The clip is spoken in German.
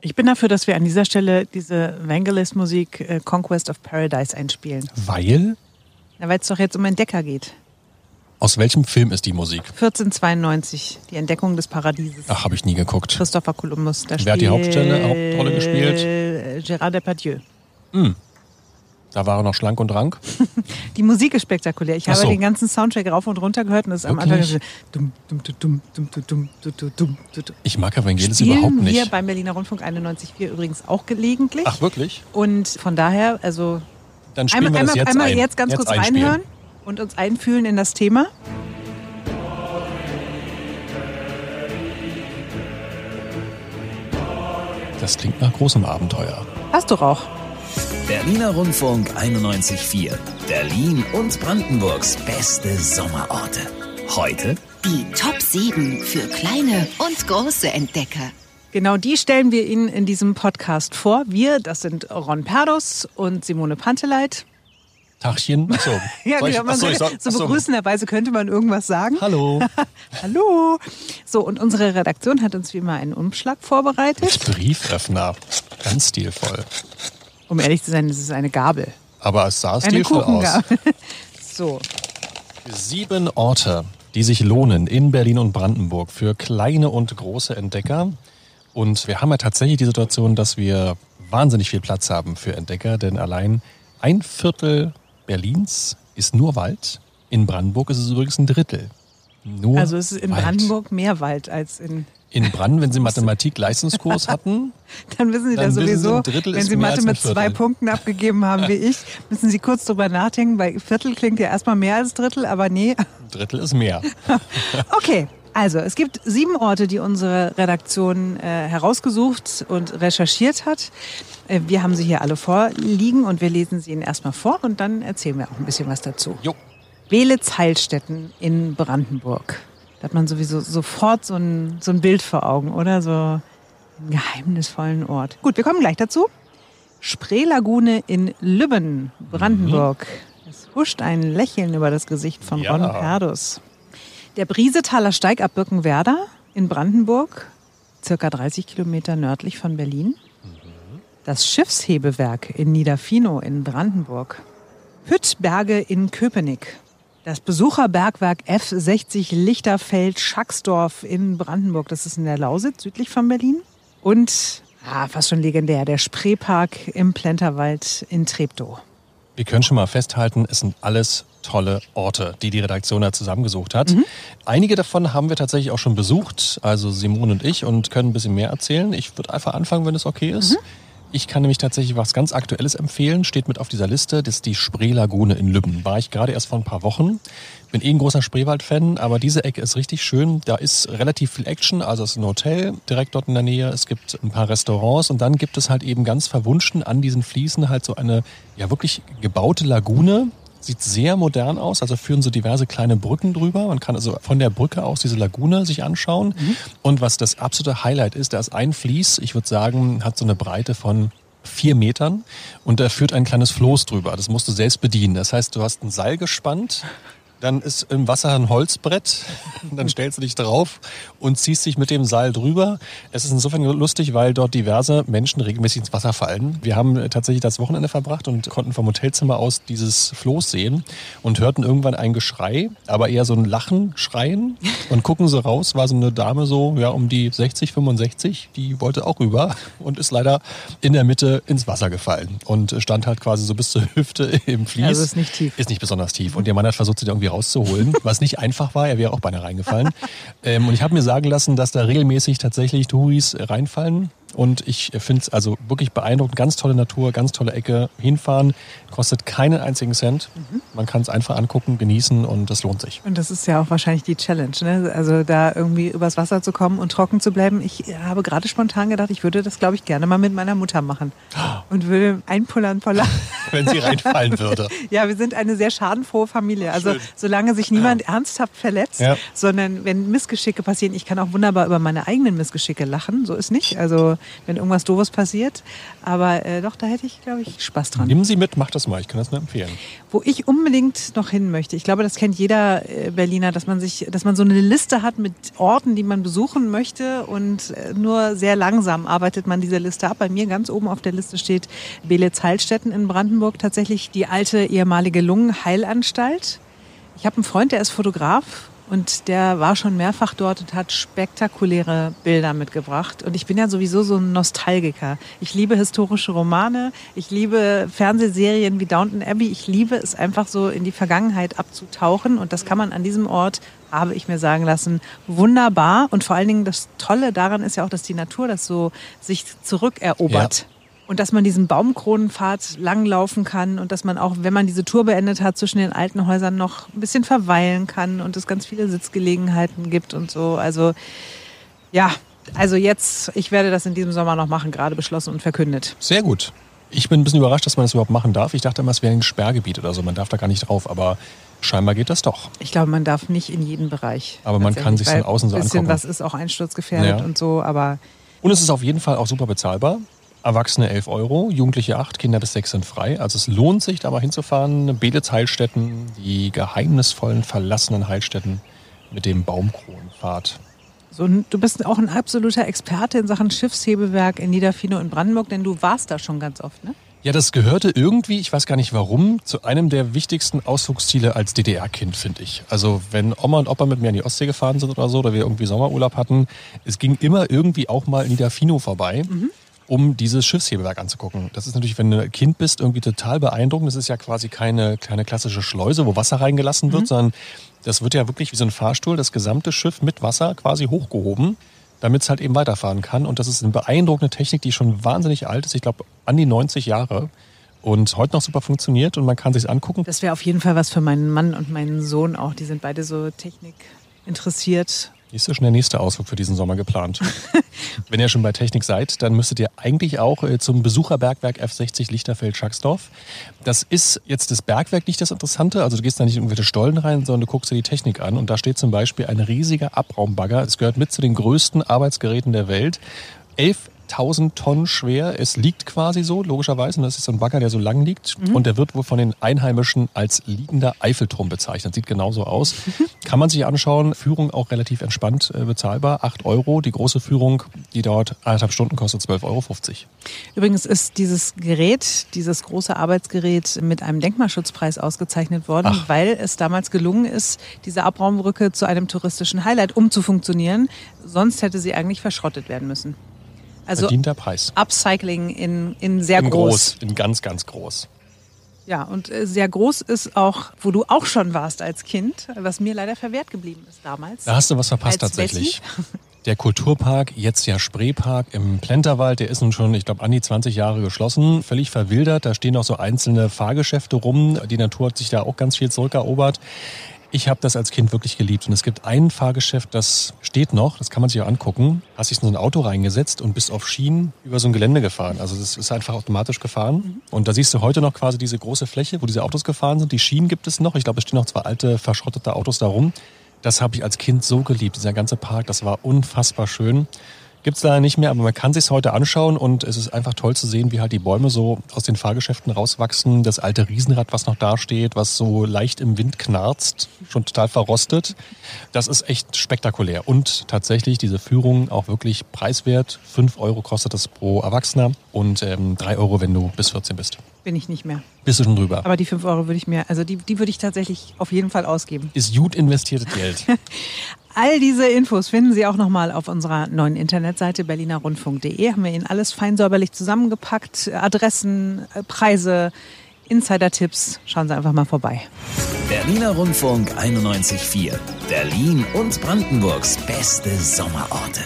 Ich bin dafür, dass wir an dieser Stelle diese Vangelis-Musik äh, Conquest of Paradise einspielen. Weil? Na, weil es doch jetzt um Entdecker geht. Aus welchem Film ist die Musik? 1492, die Entdeckung des Paradieses. Ach, habe ich nie geguckt. Christopher Columbus. Da Wer hat die Hauptstelle, Hauptrolle gespielt? Äh, Gérard Depardieu. Da war er noch schlank und rank. Die Musik ist spektakulär. Ich so. habe den ganzen Soundtrack rauf und runter gehört und es am Anfang dum, dum, dum, Ich mag Evangelis Spielen überhaupt nicht. Hier beim Berliner Rundfunk 91.4 übrigens auch gelegentlich. Ach wirklich? Und von daher, also dann spielen einmal, wir das jetzt einmal ein. jetzt ganz jetzt kurz einspielen. reinhören und uns einfühlen in das Thema. Das klingt nach großem Abenteuer. Hast du Rauch? Berliner Rundfunk 91.4. Berlin und Brandenburgs beste Sommerorte. Heute Die Top 7 für kleine und große Entdecker. Genau die stellen wir Ihnen in diesem Podcast vor. Wir, das sind Ron Perdus und Simone Panteleit. Tachchen. Achso. Ja, Soll ich- genau, man achso, ich könnte- soll- so begrüßenderweise könnte man irgendwas sagen. Hallo. Hallo. So, und unsere Redaktion hat uns wie immer einen Umschlag vorbereitet. Brieföffner. Ganz stilvoll. Um ehrlich zu sein, das ist eine Gabel. Aber es sah stilvoll aus. So, Sieben Orte, die sich lohnen in Berlin und Brandenburg für kleine und große Entdecker. Und wir haben ja tatsächlich die Situation, dass wir wahnsinnig viel Platz haben für Entdecker, denn allein ein Viertel Berlins ist nur Wald. In Brandenburg ist es übrigens ein Drittel. Nur also es ist in Wald. Brandenburg mehr Wald als in. In Brandenburg, wenn Sie Mathematik-Leistungskurs hatten, Dann wissen Sie Dann das Sie, sowieso. Drittel Wenn Sie Mathe mit zwei. Punkten abgegeben haben wie ich, müssen Sie kurz drüber nachdenken, weil Viertel klingt ja erstmal mehr als Drittel, aber nee. Drittel ist mehr. Okay, also es gibt sieben Orte, die unsere Redaktion äh, herausgesucht und recherchiert hat. Äh, wir haben sie hier alle vorliegen und wir lesen sie Ihnen erstmal vor und dann erzählen wir auch ein bisschen was dazu. Jo. Welitz-Heilstätten in Brandenburg. Da hat man sowieso sofort so ein, so ein Bild vor Augen, oder? So einen geheimnisvollen Ort. Gut, wir kommen gleich dazu. Spreelagune in Lübben, Brandenburg. Es huscht ein Lächeln über das Gesicht von Ja. Ron Perdus. Der Briesetaler Steig ab Birkenwerder in Brandenburg, circa 30 Kilometer nördlich von Berlin. Das Schiffshebewerk in Niederfino in Brandenburg. Hüttberge in Köpenick. Das Besucherbergwerk F60 Lichterfeld-Schacksdorf in Brandenburg. Das ist in der Lausitz, südlich von Berlin. Und, ah, fast schon legendär, der Spreepark im Plenterwald in Treptow. Wir können schon mal festhalten, es sind alles tolle Orte, die die Redaktion da zusammengesucht hat. Einige davon haben wir tatsächlich auch schon besucht, also Simone und ich, und können ein bisschen mehr erzählen. Ich würde einfach anfangen, wenn es okay ist. Ich kann nämlich tatsächlich was ganz Aktuelles empfehlen, steht mit auf dieser Liste. Das ist die Spreelagune in Lübben. War ich gerade erst vor ein paar Wochen. Bin eh ein großer Spreewald-Fan, aber diese Ecke ist richtig schön. Da ist relativ viel Action, also es ist ein Hotel direkt dort in der Nähe. Es gibt ein paar Restaurants und dann gibt es halt eben ganz verwunschen an diesen Fliesen halt so eine ja wirklich gebaute Lagune. Sieht sehr modern aus, also führen so diverse kleine Brücken drüber. Man kann also von der Brücke aus diese Lagune sich anschauen. Und was das absolute Highlight ist, da ist ein Fließ, ich würde sagen, hat so eine Breite von vier Metern und da führt ein kleines Floß drüber. Das musst du selbst bedienen. Das heißt, du hast ein Seil gespannt, dann ist im Wasser ein Holzbrett, dann stellst du dich drauf und ziehst dich mit dem Seil drüber. Es ist insofern lustig, weil dort diverse Menschen regelmäßig ins Wasser fallen. Wir haben tatsächlich das Wochenende verbracht und konnten vom Hotelzimmer aus dieses Floß sehen und hörten irgendwann ein Geschrei, aber eher so ein Lachen, Schreien und gucken so raus, war so eine Dame so, ja, um die 60, 65, die wollte auch rüber und ist leider in der Mitte ins Wasser gefallen und stand halt quasi so bis zur Hüfte im Fließ. Also ist nicht tief. Ist nicht besonders tief. Und der Mann hat versucht, sie da irgendwie rauszuholen, was nicht einfach war. Er wäre auch beinahe reingefallen. ähm, und ich habe mir sagen lassen, dass da regelmäßig tatsächlich Touris reinfallen. Und ich finde es also wirklich beeindruckend. Ganz tolle Natur, ganz tolle Ecke. Hinfahren kostet keinen einzigen Cent. Man kann es einfach angucken, genießen und das lohnt sich. Und das ist ja auch wahrscheinlich die Challenge, ne? Also da irgendwie übers Wasser zu kommen und trocken zu bleiben. Ich habe gerade spontan gedacht, ich würde das, glaube ich, gerne mal mit meiner Mutter machen. Und würde einpullern vor Lachen. Wenn sie reinfallen würde. Ja, wir sind eine sehr schadenfrohe Familie. Also Schön. solange sich niemand ernsthaft verletzt, Ja. sondern wenn Missgeschicke passieren, ich kann auch wunderbar über meine eigenen Missgeschicke lachen, so ist nicht. Also wenn irgendwas Doofes passiert. Aber äh, doch, da hätte ich, glaube ich, Spaß dran. Nehmen Sie mit, macht das mal. Ich kann das nur empfehlen. Wo ich unbedingt noch hin möchte, ich glaube, das kennt jeder äh, Berliner, dass man sich, dass man so eine Liste hat mit Orten, die man besuchen möchte und äh, nur sehr langsam arbeitet man diese Liste ab. Bei mir ganz oben auf der Liste steht Belitz-Heilstätten in Brandenburg, tatsächlich die alte ehemalige Lungenheilanstalt. Ich habe einen Freund, der ist Fotograf und der war schon mehrfach dort und hat spektakuläre Bilder mitgebracht. Und ich bin ja sowieso so ein Nostalgiker. Ich liebe historische Romane, ich liebe Fernsehserien wie Downton Abbey. Ich liebe es einfach so in die Vergangenheit abzutauchen. Und das kann man an diesem Ort, habe ich mir sagen lassen, wunderbar. Und vor allen Dingen das Tolle daran ist ja auch, dass die Natur das so sich zurückerobert. Ja. Und dass man diesen Baumkronenpfad langlaufen kann und dass man auch, wenn man diese Tour beendet hat, zwischen den alten Häusern noch ein bisschen verweilen kann und es ganz viele Sitzgelegenheiten gibt und so. Also ja, also jetzt, ich werde das in diesem Sommer noch machen, gerade beschlossen und verkündet. Sehr gut. Ich bin ein bisschen überrascht, dass man das überhaupt machen darf. Ich dachte immer, es wäre ein Sperrgebiet oder so. Man darf da gar nicht drauf, aber scheinbar geht das doch. Ich glaube, man darf nicht in jeden Bereich. Aber man kann sich von außen so angucken. Ein bisschen was ist auch einsturzgefährdet ja. und so, aber. Und es ist auf jeden Fall auch super bezahlbar. Erwachsene 11 Euro, Jugendliche 8, Kinder bis 6 sind frei. Also es lohnt sich, da mal hinzufahren. Belitz Heilstätten, die geheimnisvollen, verlassenen Heilstätten mit dem Baumkronenpfad. So, du bist auch ein absoluter Experte in Sachen Schiffshebewerk in Niederfino in Brandenburg, denn du warst da schon ganz oft, ne? Ja, das gehörte irgendwie, ich weiß gar nicht warum, zu einem der wichtigsten Ausflugsziele als DDR-Kind, finde ich. Also wenn Oma und Opa mit mir an die Ostsee gefahren sind oder so, oder wir irgendwie Sommerurlaub hatten, es ging immer irgendwie auch mal in Niederfino vorbei. Mhm um dieses Schiffshebewerk anzugucken. Das ist natürlich, wenn du ein Kind bist, irgendwie total beeindruckend. Das ist ja quasi keine, keine klassische Schleuse, wo Wasser reingelassen wird, mhm. sondern das wird ja wirklich wie so ein Fahrstuhl, das gesamte Schiff mit Wasser quasi hochgehoben, damit es halt eben weiterfahren kann. Und das ist eine beeindruckende Technik, die schon wahnsinnig alt ist. Ich glaube, an die 90 Jahre. Und heute noch super funktioniert und man kann sich angucken. Das wäre auf jeden Fall was für meinen Mann und meinen Sohn auch. Die sind beide so Technik interessiert ist ja schon der nächste Ausflug für diesen Sommer geplant. Wenn ihr schon bei Technik seid, dann müsstet ihr eigentlich auch äh, zum Besucherbergwerk F60 Lichterfeld-Schacksdorf. Das ist jetzt das Bergwerk nicht das Interessante. Also du gehst da nicht in irgendwelche Stollen rein, sondern du guckst dir die Technik an. Und da steht zum Beispiel ein riesiger Abraumbagger. Es gehört mit zu den größten Arbeitsgeräten der Welt. Elf 1000 Tonnen schwer. Es liegt quasi so, logischerweise. Und das ist so ein Bagger, der so lang liegt. Mhm. Und der wird wohl von den Einheimischen als liegender Eiffelturm bezeichnet. Sieht genauso aus. Mhm. Kann man sich anschauen. Führung auch relativ entspannt äh, bezahlbar. 8 Euro. Die große Führung, die dauert eineinhalb Stunden, kostet 12,50 Euro. Übrigens ist dieses Gerät, dieses große Arbeitsgerät mit einem Denkmalschutzpreis ausgezeichnet worden, Ach. weil es damals gelungen ist, diese Abraumbrücke zu einem touristischen Highlight umzufunktionieren. Sonst hätte sie eigentlich verschrottet werden müssen. Also Verdienter Preis. Upcycling in, in sehr in groß. groß. In ganz, ganz groß. Ja, und äh, sehr groß ist auch, wo du auch schon warst als Kind, was mir leider verwehrt geblieben ist damals. Da hast du was verpasst tatsächlich. Der Kulturpark, jetzt ja Spreepark im Plenterwald, der ist nun schon, ich glaube, an die 20 Jahre geschlossen, völlig verwildert. Da stehen auch so einzelne Fahrgeschäfte rum. Die Natur hat sich da auch ganz viel zurückerobert. Ich habe das als Kind wirklich geliebt. Und es gibt ein Fahrgeschäft, das steht noch, das kann man sich auch angucken. Hast dich in so ein Auto reingesetzt und bist auf Schienen über so ein Gelände gefahren. Also das ist einfach automatisch gefahren. Mhm. Und da siehst du heute noch quasi diese große Fläche, wo diese Autos gefahren sind. Die Schienen gibt es noch. Ich glaube, es stehen noch zwei alte, verschrottete Autos da rum. Das habe ich als Kind so geliebt. Dieser ganze Park, das war unfassbar schön. Gibt es leider nicht mehr, aber man kann sich heute anschauen und es ist einfach toll zu sehen, wie halt die Bäume so aus den Fahrgeschäften rauswachsen. Das alte Riesenrad, was noch da steht, was so leicht im Wind knarzt, schon total verrostet. Das ist echt spektakulär. Und tatsächlich diese Führung auch wirklich preiswert. Fünf Euro kostet das pro Erwachsener und ähm, drei Euro, wenn du bis 14 bist. Bin ich nicht mehr. Bist du schon drüber? Aber die fünf Euro würde ich mir, also die, die würde ich tatsächlich auf jeden Fall ausgeben. Ist gut investiertes Geld. All diese Infos finden Sie auch nochmal auf unserer neuen Internetseite berlinerrundfunk.de. Haben wir Ihnen alles fein säuberlich zusammengepackt. Adressen, äh, Preise, Insider-Tipps. Schauen Sie einfach mal vorbei. Berliner Rundfunk 91.4. Berlin und Brandenburgs beste Sommerorte.